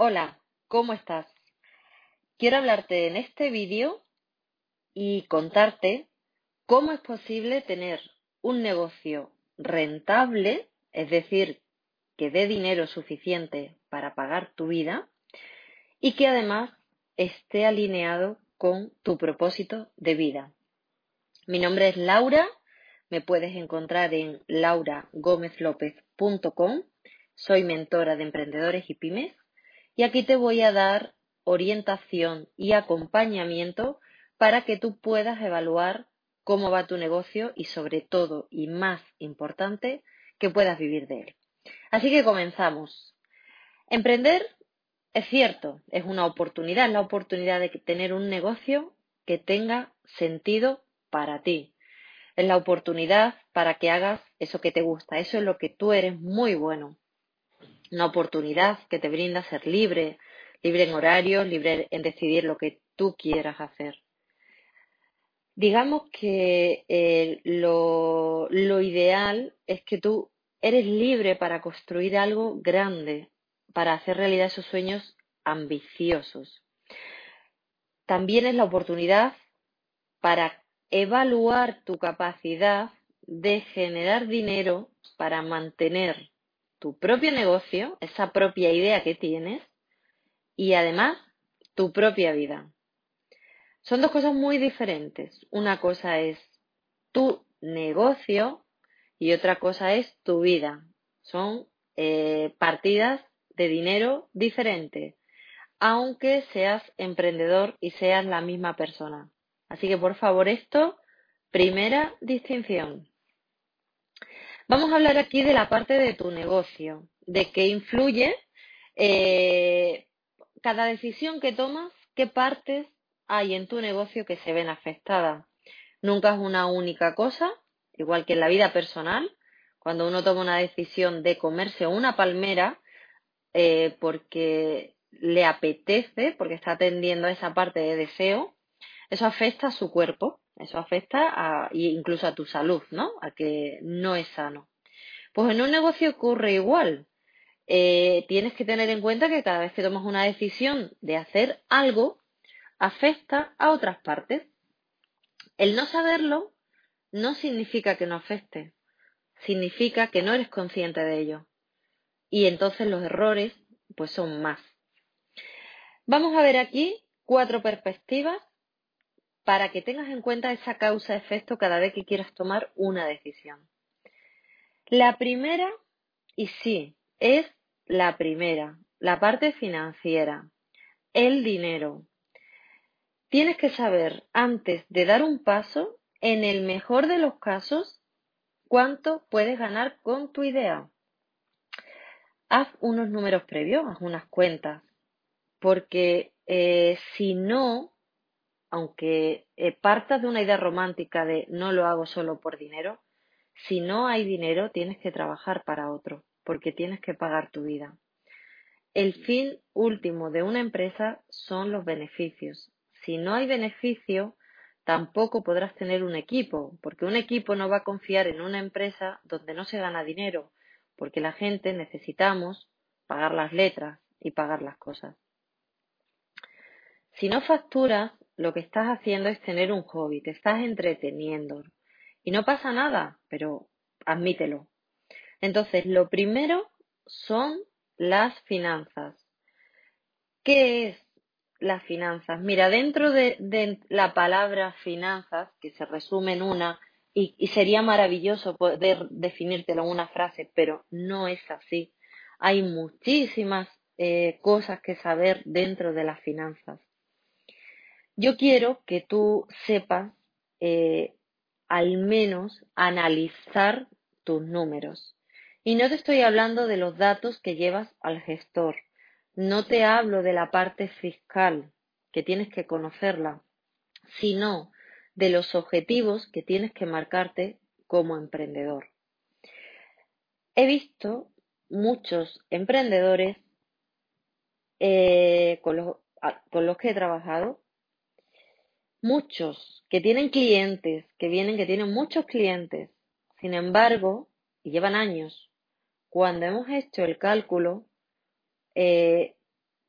Hola, ¿cómo estás? Quiero hablarte en este vídeo y contarte cómo es posible tener un negocio rentable, es decir, que dé dinero suficiente para pagar tu vida y que además esté alineado con tu propósito de vida. Mi nombre es Laura, me puedes encontrar en lauragomezlopez.com, soy mentora de emprendedores y pymes y aquí te voy a dar orientación y acompañamiento para que tú puedas evaluar cómo va tu negocio y sobre todo y más importante que puedas vivir de él. Así que comenzamos. Emprender es cierto, es una oportunidad, es la oportunidad de tener un negocio que tenga sentido para ti. Es la oportunidad para que hagas eso que te gusta, eso es lo que tú eres muy bueno una oportunidad que te brinda ser libre, libre en horarios, libre en decidir lo que tú quieras hacer. Digamos que eh, lo, lo ideal es que tú eres libre para construir algo grande, para hacer realidad esos sueños ambiciosos. También es la oportunidad para evaluar tu capacidad de generar dinero para mantener tu propio negocio, esa propia idea que tienes y además tu propia vida. Son dos cosas muy diferentes. Una cosa es tu negocio y otra cosa es tu vida. Son eh, partidas de dinero diferentes, aunque seas emprendedor y seas la misma persona. Así que por favor esto, primera distinción. Vamos a hablar aquí de la parte de tu negocio, de qué influye eh, cada decisión que tomas, qué partes hay en tu negocio que se ven afectadas. Nunca es una única cosa, igual que en la vida personal, cuando uno toma una decisión de comerse una palmera eh, porque le apetece, porque está atendiendo a esa parte de deseo, eso afecta a su cuerpo. Eso afecta a, incluso a tu salud, ¿no? A que no es sano. Pues en un negocio ocurre igual. Eh, tienes que tener en cuenta que cada vez que tomas una decisión de hacer algo, afecta a otras partes. El no saberlo no significa que no afecte, significa que no eres consciente de ello. Y entonces los errores pues son más. Vamos a ver aquí cuatro perspectivas para que tengas en cuenta esa causa-efecto cada vez que quieras tomar una decisión. La primera, y sí, es la primera, la parte financiera, el dinero. Tienes que saber antes de dar un paso, en el mejor de los casos, cuánto puedes ganar con tu idea. Haz unos números previos, haz unas cuentas, porque eh, si no, aunque eh, partas de una idea romántica de no lo hago solo por dinero, si no hay dinero tienes que trabajar para otro, porque tienes que pagar tu vida. El fin último de una empresa son los beneficios. Si no hay beneficio, tampoco podrás tener un equipo, porque un equipo no va a confiar en una empresa donde no se gana dinero, porque la gente necesitamos pagar las letras y pagar las cosas. Si no facturas, lo que estás haciendo es tener un hobby, te estás entreteniendo. Y no pasa nada, pero admítelo. Entonces, lo primero son las finanzas. ¿Qué es las finanzas? Mira, dentro de, la palabra finanzas, que se resume en una, y, sería maravilloso poder definírtelo en una frase, pero no es así. Hay muchísimas eh, cosas que saber dentro de las finanzas. Yo quiero que tú sepas eh, al menos analizar tus números. Y no te estoy hablando de los datos que llevas al gestor. No te hablo de la parte fiscal, que tienes que conocerla, sino de los objetivos que tienes que marcarte como emprendedor. He visto muchos emprendedores eh, con, los, con los que he trabajado muchos que tienen clientes, que vienen, que tienen muchos clientes. Sin embargo, y llevan años, cuando hemos hecho el cálculo, eh,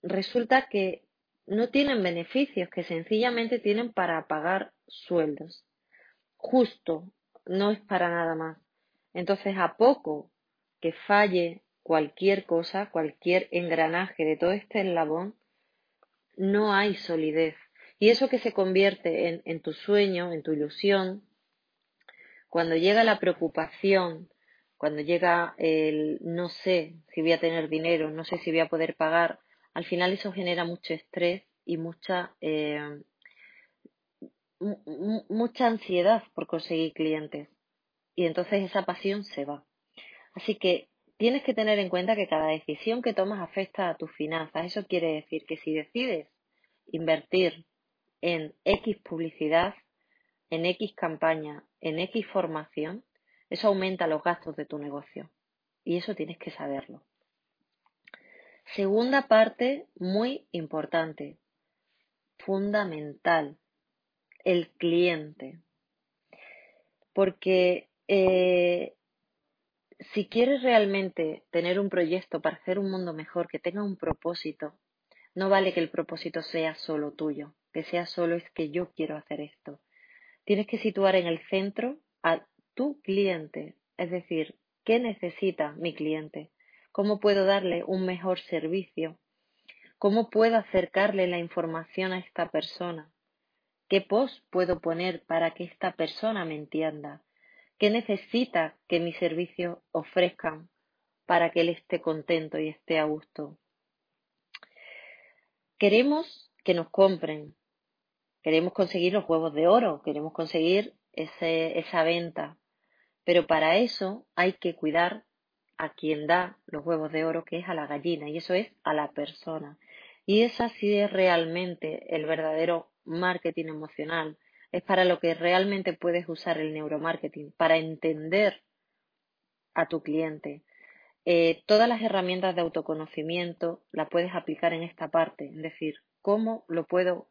resulta que no tienen beneficios, que sencillamente tienen para pagar sueldos. Justo, no es para nada más. Entonces, a poco que falle cualquier cosa, cualquier engranaje de todo este eslabón, no hay solidez. Y eso que se convierte en, tu sueño, en tu ilusión, cuando llega la preocupación, cuando llega el no sé si voy a tener dinero, no sé si voy a poder pagar, al final eso genera mucho estrés y mucha, eh, mucha ansiedad por conseguir clientes. Y entonces esa pasión se va. Así que tienes que tener en cuenta que cada decisión que tomas afecta a tus finanzas. Eso quiere decir que si decides invertir en X publicidad, en X campaña, en X formación, eso aumenta los gastos de tu negocio. Y eso tienes que saberlo. Segunda parte muy importante, fundamental, el cliente. Porque eh, si quieres realmente tener un proyecto para hacer un mundo mejor, que tenga un propósito, no vale que el propósito sea solo tuyo, que sea solo es que yo quiero hacer esto. Tienes que situar en el centro a tu cliente, es decir, ¿qué necesita mi cliente? ¿Cómo puedo darle un mejor servicio? ¿Cómo puedo acercarle la información a esta persona? ¿Qué post puedo poner para que esta persona me entienda? ¿Qué necesita que mis servicios ofrezcan para que él esté contento y esté a gusto? Queremos que nos compren, queremos conseguir los huevos de oro, queremos conseguir esa venta, pero para eso hay que cuidar a quien da los huevos de oro, que es a la gallina, y eso es a la persona. Y esa sí es realmente el verdadero marketing emocional. Es para lo que realmente puedes usar el neuromarketing, para entender a tu cliente. Eh, todas las herramientas de autoconocimiento las puedes aplicar en esta parte, es decir, cómo lo puedo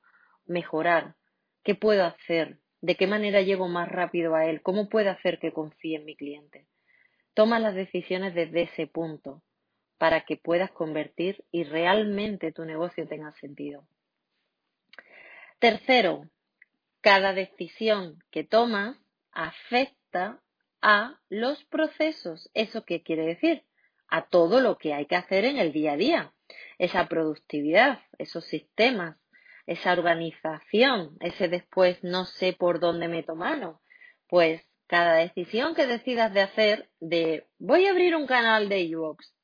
mejorar, qué puedo hacer, de qué manera llego más rápido a él, cómo puedo hacer que confíe en mi cliente. Toma las decisiones desde ese punto para que puedas convertir y realmente tu negocio tenga sentido. Tercero, cada decisión que tomas afecta a los procesos. ¿Eso qué quiere decir? A todo lo que hay que hacer en el día a día. Esa productividad, esos sistemas, esa organización, ese después no sé por dónde meto mano. Pues cada decisión que decidas de hacer, de voy a abrir un canal de iVoox,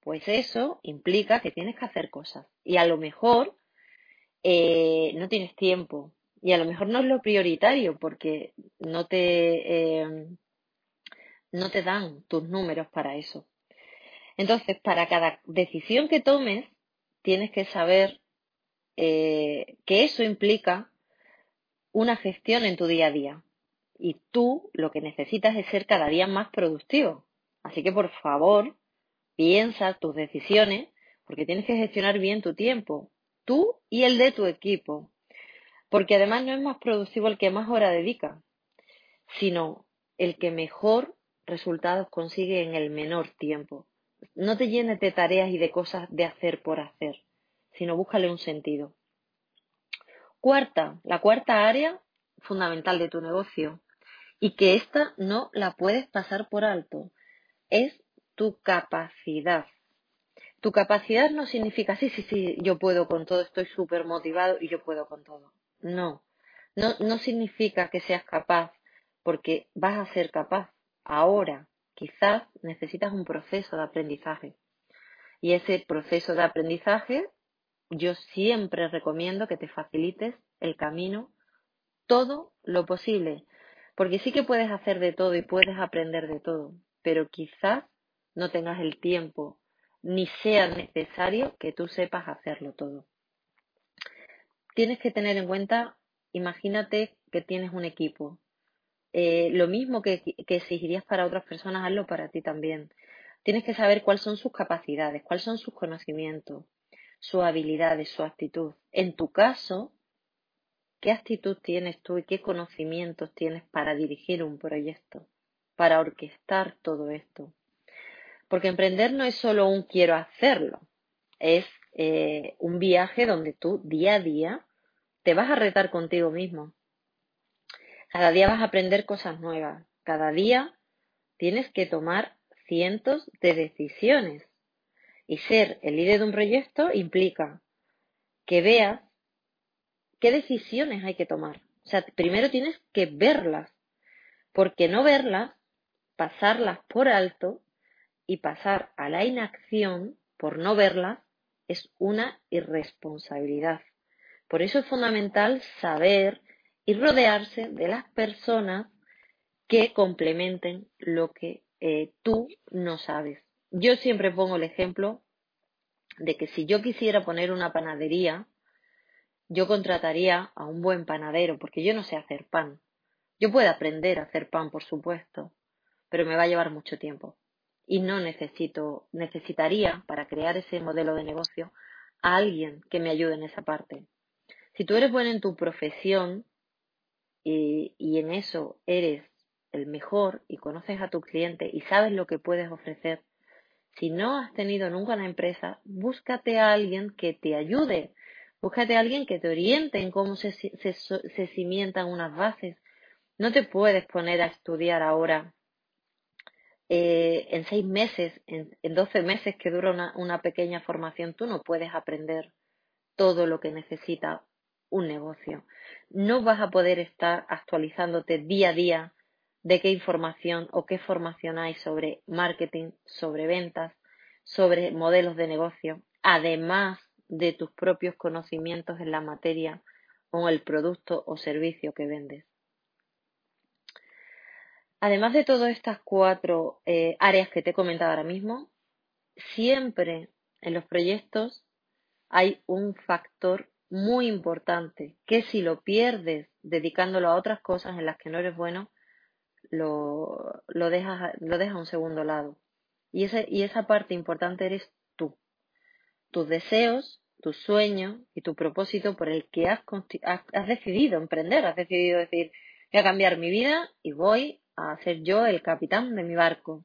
pues eso implica que tienes que hacer cosas. Y a lo mejor eh, no tienes tiempo. Y a lo mejor no es lo prioritario porque no te, eh, no te dan tus números para eso. Entonces, para cada decisión que tomes, tienes que saber eh, que eso implica una gestión en tu día a día. Y tú lo que necesitas es ser cada día más productivo. Así que por favor, piensa tus decisiones, porque tienes que gestionar bien tu tiempo, tú y el de tu equipo. Porque además no es más productivo el que más hora dedica, sino el que mejor resultados consigue en el menor tiempo. No te llenes de tareas y de cosas de hacer por hacer sino búscale un sentido. Cuarta, la cuarta área fundamental de tu negocio y que esta no la puedes pasar por alto es tu capacidad. Tu capacidad no significa sí, sí, sí, yo puedo con todo, estoy súper motivado y yo puedo con todo. No, no, no significa que seas capaz porque vas a ser capaz. Ahora, quizás necesitas un proceso de aprendizaje. Y ese proceso de aprendizaje yo siempre recomiendo que te facilites el camino todo lo posible, porque sí que puedes hacer de todo y puedes aprender de todo, pero quizás no tengas el tiempo ni sea necesario que tú sepas hacerlo todo. Tienes que tener en cuenta, imagínate que tienes un equipo. Eh, lo mismo que, que exigirías para otras personas, hazlo para ti también. Tienes que saber cuáles son sus capacidades, cuáles son sus conocimientos, sus habilidades, su actitud. En tu caso, ¿qué actitud tienes tú y qué conocimientos tienes para dirigir un proyecto, para orquestar todo esto? Porque emprender no es solo un quiero hacerlo, es eh, un viaje donde tú día a día te vas a retar contigo mismo. Cada día vas a aprender cosas nuevas. Cada día tienes que tomar cientos de decisiones. Y ser el líder de un proyecto implica que veas qué decisiones hay que tomar. O sea, primero tienes que verlas, porque no verlas, pasarlas por alto y pasar a la inacción por no verlas es una irresponsabilidad. Por eso es fundamental saber y rodearse de las personas que complementen lo que eh, tú no sabes. Yo siempre pongo el ejemplo de que si yo quisiera poner una panadería, yo contrataría a un buen panadero, porque yo no sé hacer pan. Yo puedo aprender a hacer pan, por supuesto, pero me va a llevar mucho tiempo. Y no necesito, necesitaría, para crear ese modelo de negocio, a alguien que me ayude en esa parte. Si tú eres bueno en tu profesión, y, en eso eres el mejor y conoces a tu cliente y sabes lo que puedes ofrecer, si no has tenido nunca una empresa, búscate a alguien que te ayude, búscate a alguien que te oriente en cómo se, se, cimientan unas bases. No te puedes poner a estudiar ahora eh, en seis meses, en, en doce meses que dura una, una pequeña formación, tú no puedes aprender todo lo que necesita un negocio. No vas a poder estar actualizándote día a día de qué información o qué formación hay sobre marketing, sobre ventas, sobre modelos de negocio, además de tus propios conocimientos en la materia o en el producto o servicio que vendes. Además de todas estas cuatro eh, áreas que te he comentado ahora mismo, siempre en los proyectos hay un factor muy importante, que si lo pierdes dedicándolo a otras cosas en las que no eres bueno, lo, lo dejas lo dejas a un segundo lado. Y, ese, y esa parte importante eres tú. Tus deseos, tus sueños y tu propósito por el que has, has, decidido emprender, has decidido decir, voy a cambiar mi vida y voy a ser yo el capitán de mi barco.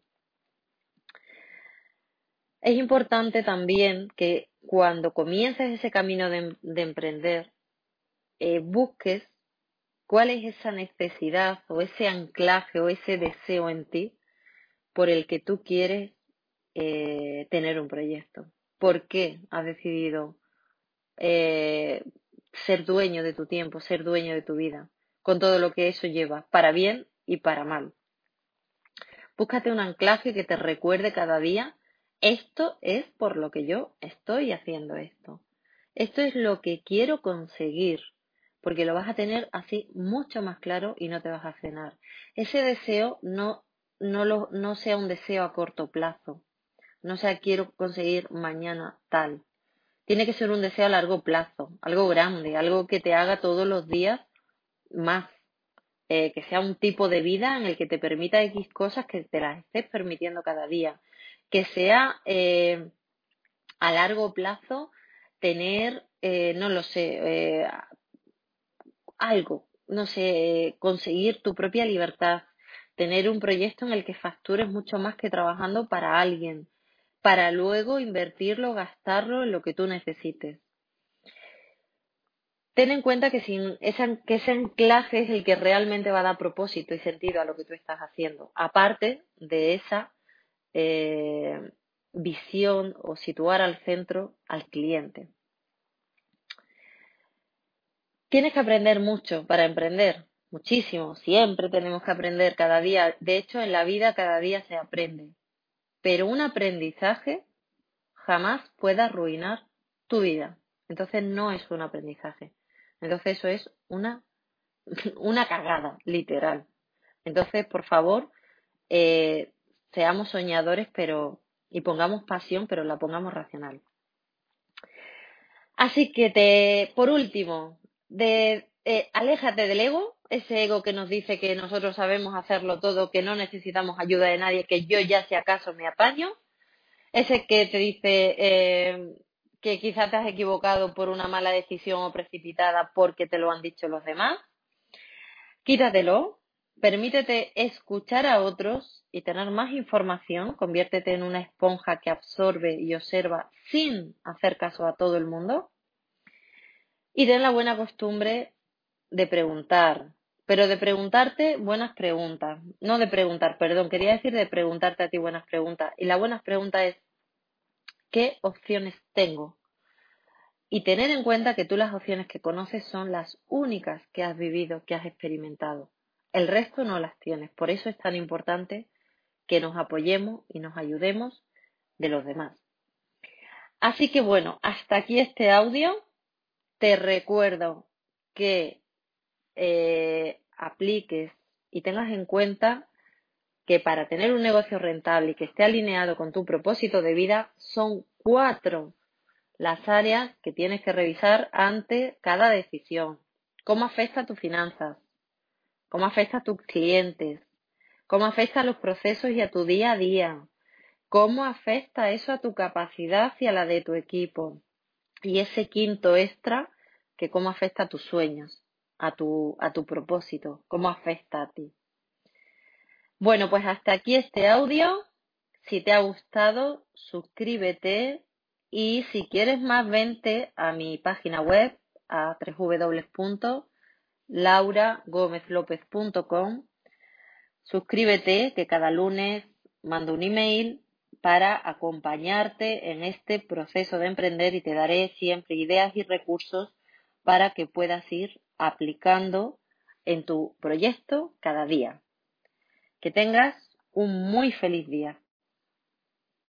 Es importante también que cuando comiences ese camino de, emprender, eh, busques cuál es esa necesidad o ese anclaje o ese deseo en ti por el que tú quieres eh, tener un proyecto. ¿Por qué has decidido eh, ser dueño de tu tiempo, ser dueño de tu vida, con todo lo que eso lleva, para bien y para mal? Búscate un anclaje que te recuerde cada día esto es por lo que yo estoy haciendo esto. Esto es lo que quiero conseguir, porque lo vas a tener así mucho más claro y no te vas a frenar. Ese deseo no, no, lo, no sea un deseo a corto plazo, no sea quiero conseguir mañana tal. Tiene que ser un deseo a largo plazo, algo grande, algo que te haga todos los días más, eh, que sea un tipo de vida en el que te permita X cosas que te las estés permitiendo cada día, que sea eh, a largo plazo tener, eh, no lo sé, eh, algo, no sé, conseguir tu propia libertad, tener un proyecto en el que factures mucho más que trabajando para alguien, para luego invertirlo, gastarlo en lo que tú necesites. Ten en cuenta que, sin que ese anclaje es el que realmente va a dar propósito y sentido a lo que tú estás haciendo, aparte de esa eh, visión o situar al centro al cliente. Tienes que aprender mucho para emprender, muchísimo, siempre tenemos que aprender cada día. De hecho, en la vida cada día se aprende. Pero un aprendizaje jamás puede arruinar tu vida. Entonces no es un aprendizaje. Entonces eso es una, una cagada, literal. Entonces, por favor, eh, seamos soñadores, pero y pongamos pasión, pero la pongamos racional. Así que te, por último, de, eh, aléjate del ego, ese ego que nos dice que nosotros sabemos hacerlo todo, que no necesitamos ayuda de nadie, que yo ya si acaso me apaño, ese que te dice eh, que quizás te has equivocado por una mala decisión o precipitada porque te lo han dicho los demás, quítatelo, Permítete escuchar a otros y tener más información. Conviértete en una esponja que absorbe y observa sin hacer caso a todo el mundo. Y ten la buena costumbre de preguntar, pero de preguntarte buenas preguntas. No de preguntar, perdón, quería decir de preguntarte a ti buenas preguntas. Y la buena pregunta es, ¿qué opciones tengo? Y tener en cuenta que tú las opciones que conoces son las únicas que has vivido, que has experimentado. El resto no las tienes. Por eso es tan importante que nos apoyemos y nos ayudemos de los demás. Así que bueno, hasta aquí este audio. Te recuerdo que eh, apliques y tengas en cuenta que para tener un negocio rentable y que esté alineado con tu propósito de vida, son cuatro las áreas que tienes que revisar ante cada decisión. ¿Cómo afecta a tus finanzas? cómo afecta a tus clientes, cómo afecta a los procesos y a tu día a día, cómo afecta eso a tu capacidad y a la de tu equipo. Y ese quinto extra, que cómo afecta a tus sueños, a tu, a tu propósito, cómo afecta a ti. Bueno, pues hasta aquí este audio. Si te ha gustado, suscríbete y si quieres más, vente a mi página web a www lauragomezlopez.com. Suscríbete que cada lunes mando un email para acompañarte en este proceso de emprender y te daré siempre ideas y recursos para que puedas ir aplicando en tu proyecto cada día. Que tengas un muy feliz día.